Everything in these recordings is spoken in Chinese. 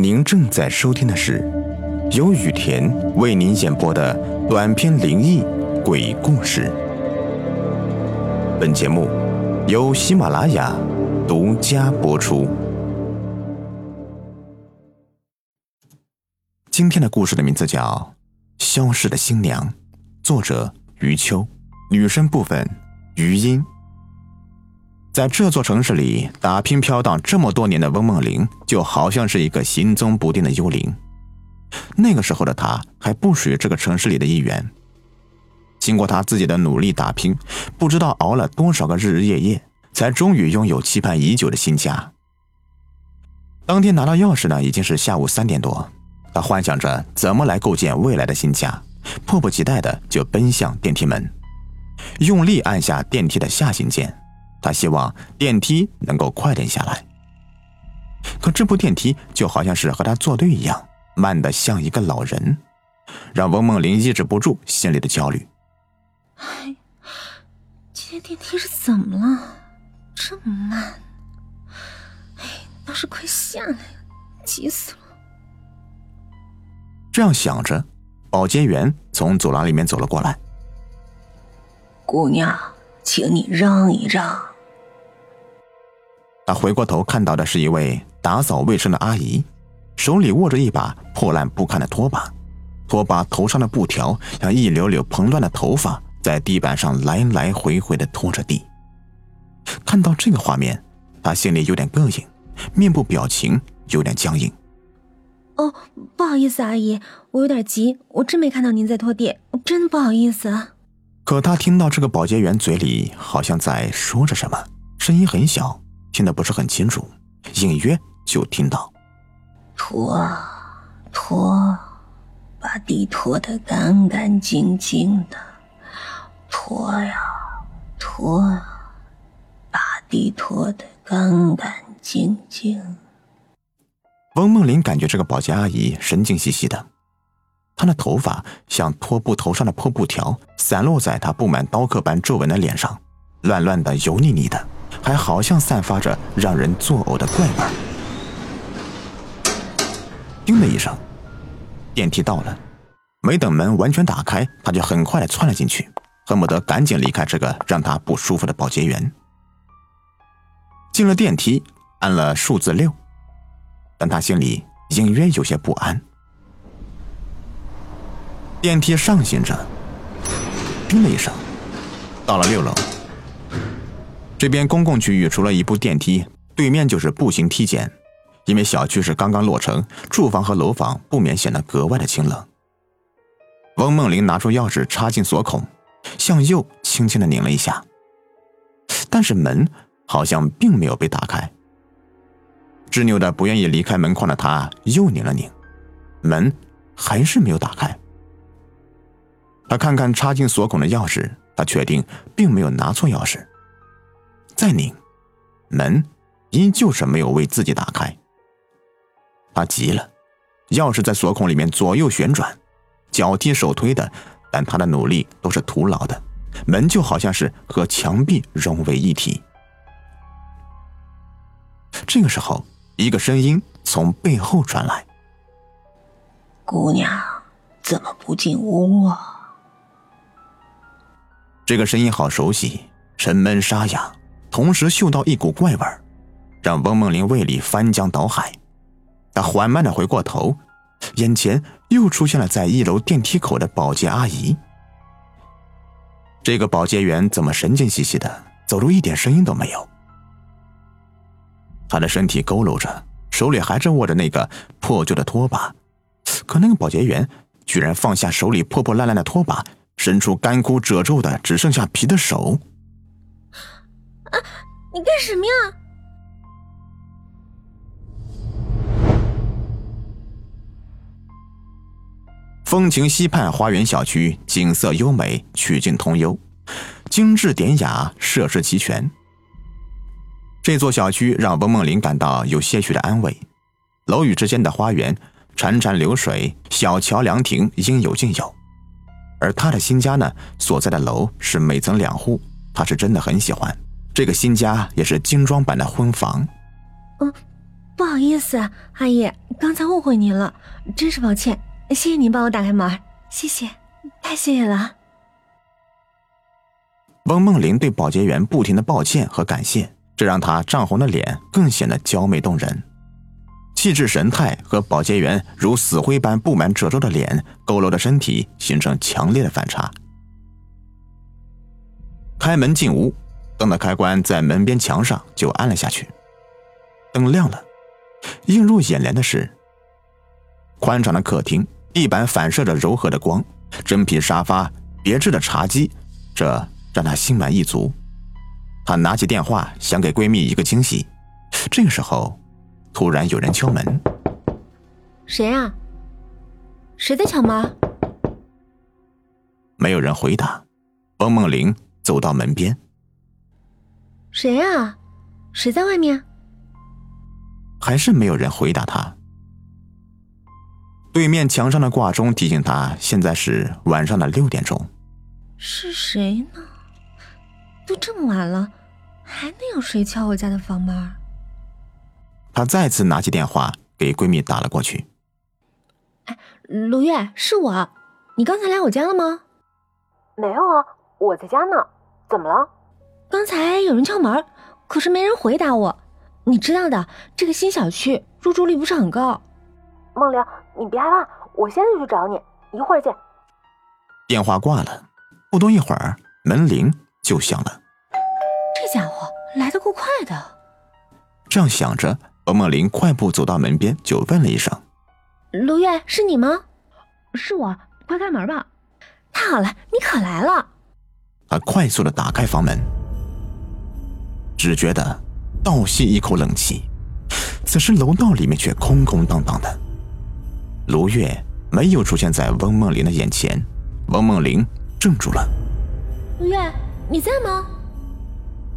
您正在收听的是由雨田为您演播的短篇灵异鬼故事。本节目由喜马拉雅独家播出。今天的故事的名字叫《消失的新娘》，作者余秋，女生部分余音。在这座城市里打拼飘荡这么多年的翁梦玲，就好像是一个行踪不定的幽灵。那个时候的她还不属于这个城市里的一员。经过她自己的努力打拼，不知道熬了多少个日日夜夜，才终于拥有期盼已久的新家。当天拿到钥匙呢，已经是下午三点多。她幻想着怎么来构建未来的新家，迫不及待的就奔向电梯门，用力按下电梯的下行键。他希望电梯能够快点下来，可这部电梯就好像是和他作对一样，慢的像一个老人，让翁梦玲抑制不住心里的焦虑。哎，这电梯是怎么了？这么慢！哎，倒是快下来呀，急死了！这样想着，保洁员从走廊里面走了过来。姑娘，请你让一让。他回过头，看到的是一位打扫卫生的阿姨，手里握着一把破烂不堪的拖把，拖把头上的布条像一绺绺蓬乱的头发，在地板上来来回回的拖着地。看到这个画面，他心里有点膈应，面部表情有点僵硬。哦，不好意思，阿姨，我有点急，我真没看到您在拖地，真的不好意思。可他听到这个保洁员嘴里好像在说着什么，声音很小。听得不是很清楚，隐约就听到：“拖啊拖，把地拖得干干净净的，拖呀拖，把地拖得干干净净。”翁梦玲感觉这个保洁阿姨神经兮兮的，他的头发像拖布头上的破布条，散落在他布满刀刻般皱纹的脸上，乱乱的、油腻腻的。还好像散发着让人作呕的怪味。叮的一声，电梯到了，没等门完全打开，他就很快的窜了进去，恨不得赶紧离开这个让他不舒服的保洁员。进了电梯，按了数字六，但他心里隐约有些不安。电梯上行着，叮的一声，到了六楼。这边公共区域除了一部电梯，对面就是步行梯间。因为小区是刚刚落成，住房和楼房不免显得格外的清冷。翁梦玲拿出钥匙插进锁孔，向右轻轻的拧了一下，但是门好像并没有被打开。执拗的不愿意离开门框的他又拧了拧，门还是没有打开。他看看插进锁孔的钥匙，他确定并没有拿错钥匙。再拧，门依旧是没有为自己打开。他急了，钥匙在锁孔里面左右旋转，脚踢手推的，但他的努力都是徒劳的，门就好像是和墙壁融为一体。这个时候，一个声音从背后传来：“姑娘，怎么不进屋啊？”这个声音好熟悉，沉闷沙哑。同时嗅到一股怪味儿，让翁梦玲胃里翻江倒海。她缓慢的回过头，眼前又出现了在一楼电梯口的保洁阿姨。这个保洁员怎么神经兮兮的，走路一点声音都没有？他的身体佝偻着，手里还是握着那个破旧的拖把，可那个保洁员居然放下手里破破烂烂的拖把，伸出干枯褶皱的只剩下皮的手。啊！你干什么呀？风情溪畔花园小区景色优美，曲径通幽，精致典雅，设施齐全。这座小区让翁梦玲感到有些许的安慰。楼宇之间的花园潺潺流水，小桥凉亭应有尽有。而他的新家呢，所在的楼是每层两户，他是真的很喜欢。这个新家也是精装版的婚房。嗯，不好意思，阿姨，刚才误会您了，真是抱歉。谢谢您帮我打开门，谢谢，太谢谢了。翁梦玲对保洁员不停的抱歉和感谢，这让她涨红的脸更显得娇媚动人，气质神态和保洁员如死灰般布满褶皱的脸、佝偻的身体形成强烈的反差。开门进屋，灯的开关在门边墙上就按了下去，灯亮了，映入眼帘的是宽敞的客厅。地板反射着柔和的光，真皮沙发，别致的茶几，这让她心满意足。她拿起电话，想给闺蜜一个惊喜。这个时候，突然有人敲门。谁啊？谁在敲门？没有人回答。翁梦玲走到门边。谁呀？谁在外面？还是没有人回答他。对面墙上的挂钟提醒他，现在是晚上的六点钟。是谁呢？都这么晚了，还能有谁敲我家的房门？她再次拿起电话给闺蜜打了过去。哎，卢月，是我，你刚才来我家了吗？没有啊，我在家呢。怎么了？刚才有人敲门，可是没人回答我。你知道的，这个新小区入住率不是很高。梦玲，你别害怕，我现在就去找你，一会儿见。电话挂了，不多一会儿，门铃就响了。这家伙来得够快的。这样想着，王梦玲快步走到门边，就问了一声：“卢月，是你吗？”“是我，快开门吧。”“太好了，你可来了。”他快速的打开房门，只觉得倒吸一口冷气。此时楼道里面却空空荡荡的。卢月没有出现在翁梦玲的眼前，翁梦玲怔住了。卢月，你在吗？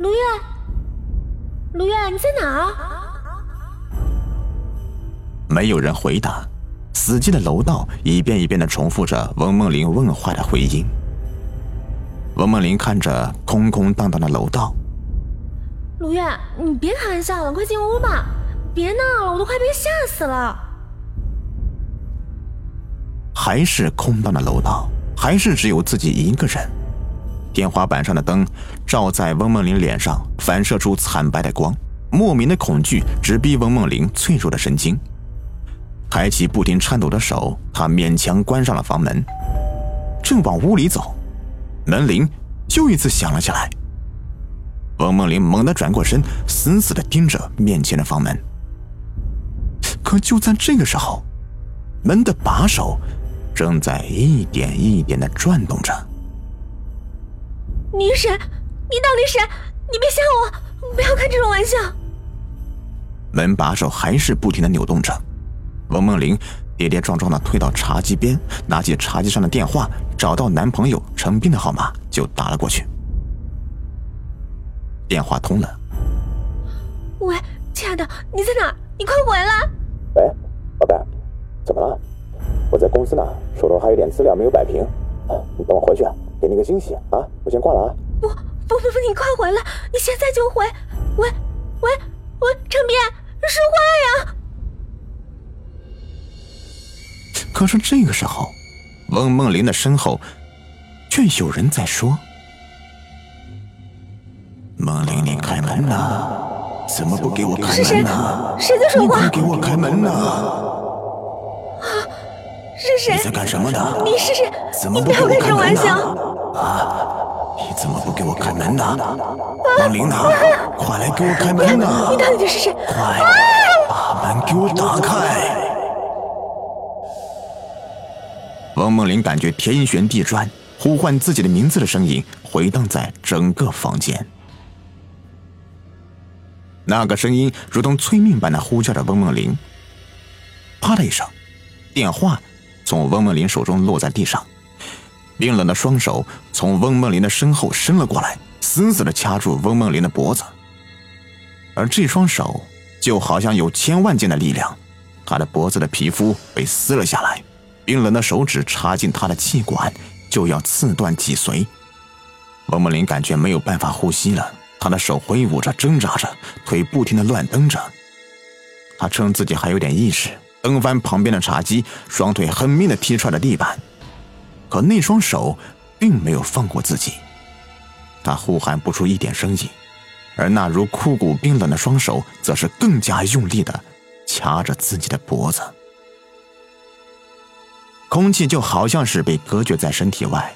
卢月，卢月，你在哪儿？没有人回答，死寂的楼道一遍一遍的重复着翁梦玲问话的回音。翁梦玲看着空空荡荡的楼道，卢月，你别开玩笑了，快进屋吧，别闹了，我都快被吓死了。还是空荡的楼道，还是只有自己一个人。天花板上的灯照在翁梦玲脸上，反射出惨白的光。莫名的恐惧直逼翁梦玲脆弱的神经。抬起不停颤抖的手，他勉强关上了房门，正往屋里走，门铃又一次响了起来。王梦玲猛地转过身，死死地盯着面前的房门。可就在这个时候，门的把手。正在一点一点的转动着。你是谁？你到底谁？你别吓我！不要开这种玩笑。门把手还是不停的扭动着。翁梦玲跌跌撞撞的退到茶几边，拿起茶几上的电话，找到男朋友陈斌的号码，就打了过去。电话通了。喂，亲爱的，你在哪？你快回来！喂，宝贝，怎么了？我在公司呢，手头还有点资料没有摆平，你等我回去，给你个惊喜啊！我先挂了啊！不不不不，你快回来，你现在就回！喂喂喂，陈斌，说话呀！可是这个时候，翁梦玲的身后却有人在说：“梦玲，你开门呐！怎么不给我开门呢？谁在说话？快给我开门呐！”啊是谁？你在干什么呢？你是谁？怎么不给我开门呢？啊！你怎么不给我开门呢？王玲娜，快来给我开门呐！你到底是谁？快把门给我打开！翁梦玲感觉天旋地转，呼唤自己的名字的声音回荡在整个房间。那个声音如同催命般的呼叫着翁梦玲。啪的一声，电话。从翁梦玲手中落在地上，冰冷的双手从翁梦玲的身后伸了过来，死死的掐住翁梦玲的脖子。而这双手就好像有千万斤的力量，她的脖子的皮肤被撕了下来，冰冷的手指插进他的气管，就要刺断脊髓。翁梦玲感觉没有办法呼吸了，她的手挥舞着，挣扎着，腿不停的乱蹬着。她称自己还有点意识。蹬翻旁边的茶几，双腿狠命的踢踹着地板，可那双手并没有放过自己。他呼喊不出一点声音，而那如枯骨冰冷的双手，则是更加用力的掐着自己的脖子。空气就好像是被隔绝在身体外，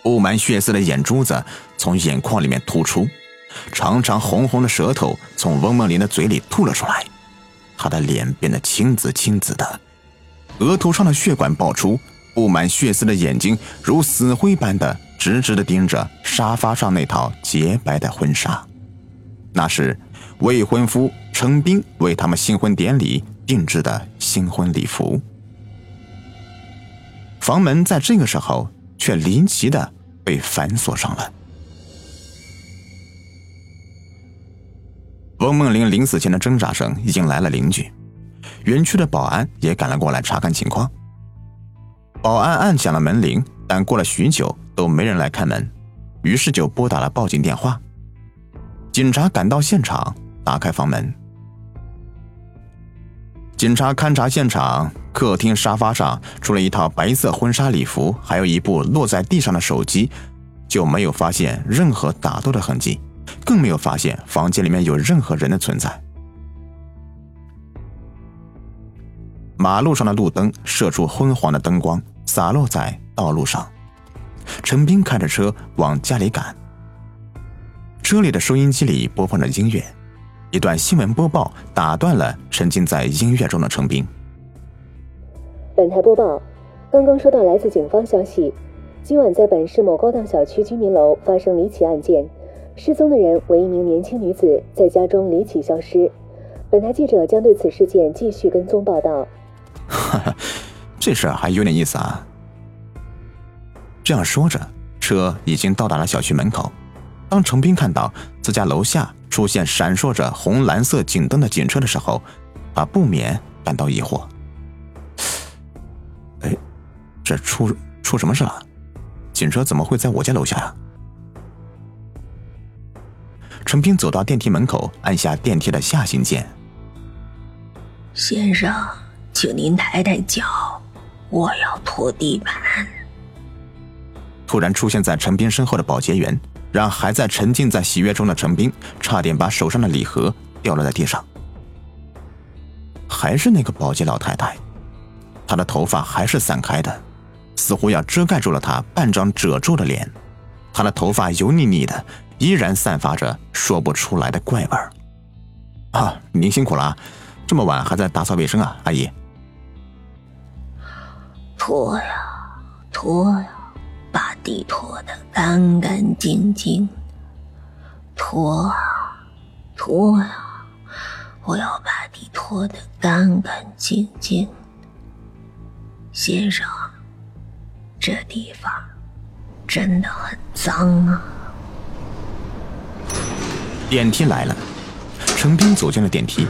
布满血丝的眼珠子从眼眶里面突出，长长红红的舌头从翁梦林的嘴里吐了出来。他的脸变得青紫青紫的，额头上的血管爆出，布满血丝的眼睛如死灰般的直直的盯着沙发上那套洁白的婚纱，那是未婚夫程斌为他们新婚典礼定制的新婚礼服。房门在这个时候却离奇的被反锁上了。翁梦玲临死前的挣扎声引来了邻居，园区的保安也赶了过来查看情况。保安按响了门铃，但过了许久都没人来开门，于是就拨打了报警电话。警察赶到现场，打开房门。警察勘察现场，客厅沙发上除了一套白色婚纱礼服，还有一部落在地上的手机，就没有发现任何打斗的痕迹。更没有发现房间里面有任何人的存在。马路上的路灯射出昏黄的灯光，洒落在道路上。陈斌开着车往家里赶，车里的收音机里播放着音乐，一段新闻播报打断了沉浸在音乐中的陈斌。本台播报：刚刚收到来自警方消息，今晚在本市某高档小区居民楼发生离奇案件。失踪的人为一名年轻女子，在家中离奇消失。本台记者将对此事件继续跟踪报道。这事儿还有点意思啊。这样说着，车已经到达了小区门口。当程斌看到自家楼下出现闪烁着红蓝色警灯的警车的时候，他不免感到疑惑：这出出什么事了？警车怎么会在我家楼下呀？陈斌走到电梯门口，按下电梯的下行键。先生，请您抬抬脚，我要拖地板。突然出现在陈斌身后的保洁员，让还在沉浸在喜悦中的陈斌差点把手上的礼盒掉落在地上。还是那个保洁老太太，她的头发还是散开的，似乎要遮盖住了他半张褶皱的脸。他的头发油腻腻的。依然散发着说不出来的怪味儿。啊，您辛苦了，这么晚还在打扫卫生啊，阿姨。拖呀拖呀，把地拖得干干净净。拖啊拖呀，我要把地拖得干干净净。先生，这地方真的很脏啊。电梯来了，陈斌走进了电梯，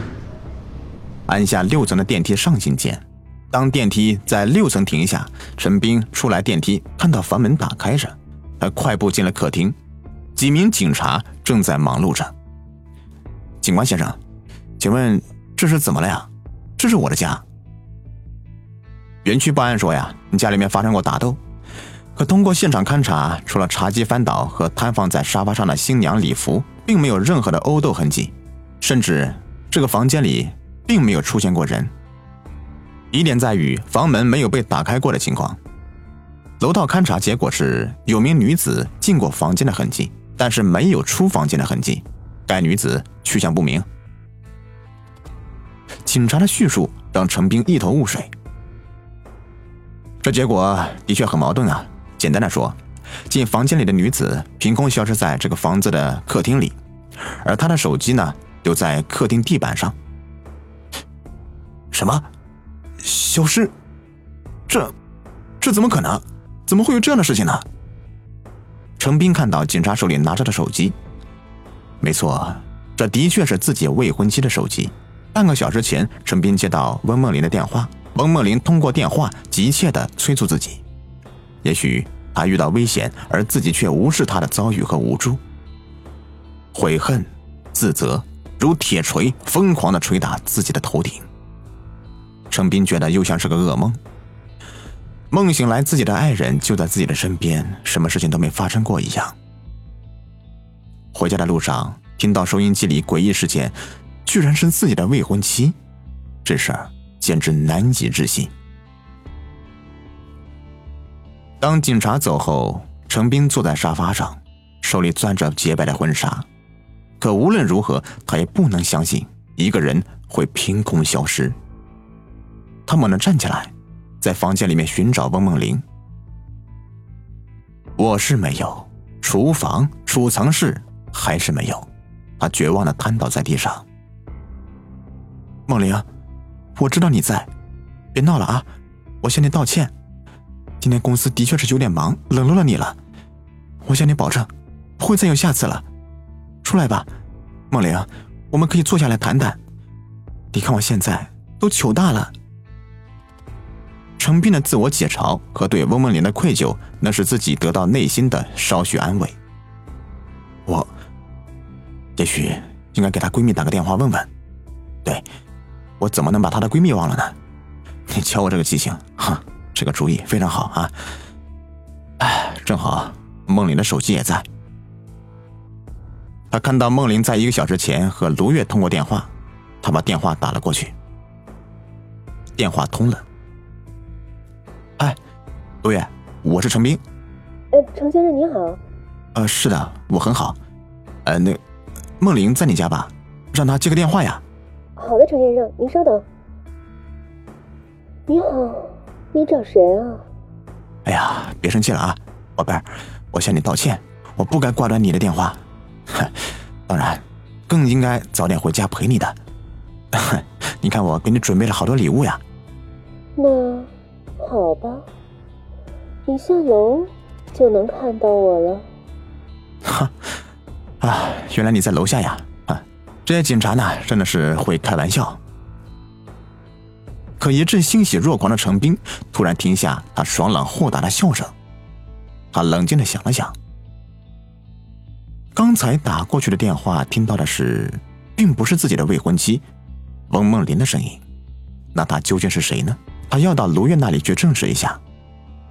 按下六层的电梯上行键。当电梯在六层停下，陈斌出来电梯，看到房门打开着，他快步进了客厅。几名警察正在忙碌着。警官先生，请问这是怎么了呀？这是我的家。园区报案说呀，你家里面发生过打斗，可通过现场勘查，除了茶几翻倒和摊放在沙发上的新娘礼服。并没有任何的殴斗痕迹，甚至这个房间里并没有出现过人。疑点在于房门没有被打开过的情况。楼道勘查结果是有名女子进过房间的痕迹，但是没有出房间的痕迹。该女子去向不明。警察的叙述让陈斌一头雾水。这结果的确很矛盾啊！简单的说。进房间里的女子凭空消失在这个房子的客厅里，而她的手机呢，丢在客厅地板上。什么？消失？这，这怎么可能？怎么会有这样的事情呢？程斌看到警察手里拿着的手机，没错，这的确是自己未婚妻的手机。半个小时前，程斌接到温梦玲的电话，温梦玲通过电话急切的催促自己，也许。他遇到危险，而自己却无视他的遭遇和无助，悔恨、自责如铁锤疯狂的捶打自己的头顶。程斌觉得又像是个噩梦。梦醒来，自己的爱人就在自己的身边，什么事情都没发生过一样。回家的路上，听到收音机里诡异事件，居然是自己的未婚妻，这事儿简直难以置信。当警察走后，程斌坐在沙发上，手里攥着洁白的婚纱，可无论如何，他也不能相信一个人会凭空消失。他猛地站起来。在房间里面寻找翁梦玲，卧室没有，厨房、储藏室还是没有，他绝望的瘫倒在地上。梦玲，我知道你在，别闹了啊！我向你道歉，今天公司的确是有点忙，冷落了你了。我向你保证，不会再有下次了。出来吧，梦玲，我们可以坐下来谈谈。你看我现在都糗大了。程斌的自我解嘲和对翁梦玲的愧疚，那是自己得到内心的稍许安慰。我也许应该给她闺蜜打个电话问问。对，我怎么能把她的闺蜜忘了呢？你瞧我这个记性，哈，这个主意非常好啊！哎，正好梦玲的手机也在。他看到梦玲在一个小时前和卢月通过电话，他把电话打了过去。电话通了。哎，卢月，我是程斌。呃，程先生您好。呃，是的，我很好。呃，那梦玲在你家吧？让她接个电话呀。好的，程先生，您稍等。你好，你找谁啊？哎呀，别生气了啊，宝贝儿，我向你道歉，我不该挂断你的电话。当然，更应该早点回家陪你的。你看，我给你准备了好多礼物呀。那。好吧，你下楼就能看到我了。哈，啊，原来你在楼下呀！啊，这些警察呢，真的是会开玩笑。可一阵欣喜若狂的程斌突然停下他爽朗豁达的笑声，他冷静的想了想，刚才打过去的电话听到的是，并不是自己的未婚妻翁梦玲的声音，那他究竟是谁呢？他要到卢月那里去证实一下，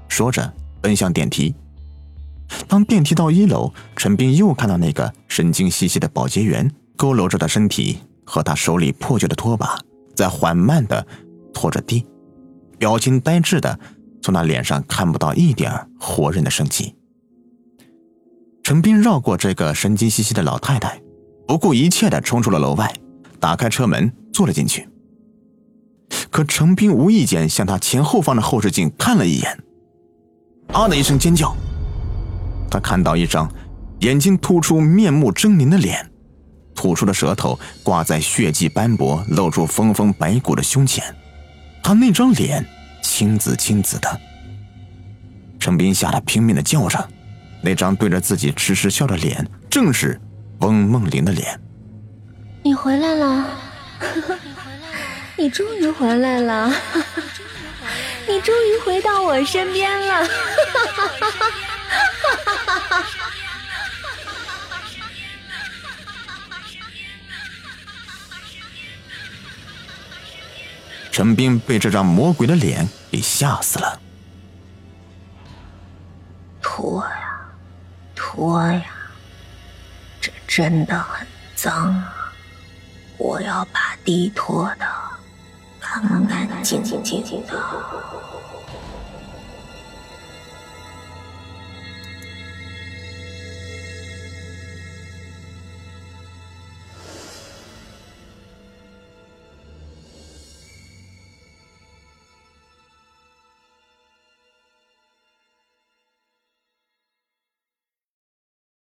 说着奔向电梯。当电梯到一楼，陈斌又看到那个神经兮兮的保洁员佝偻着的身体和他手里破旧的拖把在缓慢的拖着地，表情呆滞的，从他脸上看不到一点活人的生气。陈斌绕过这个神经兮兮的老太太，不顾一切的冲出了楼外，打开车门坐了进去。可陈斌无意间向他前后方的后视镜看了一眼，啊的一声尖叫。他看到一张眼睛突出、面目狰狞的脸，吐出的舌头挂在血迹斑驳、露出丰丰白骨的胸前。他那张脸青紫青紫的。程斌吓得拼命的叫着，那张对着自己痴痴笑的脸，正是翁梦玲的脸。你回来了。你终于回来了，你终于回到我身边了。陈斌被这张魔鬼的脸给吓死了。拖呀，拖呀，这真的很脏啊！我要把地拖的。干干净净的。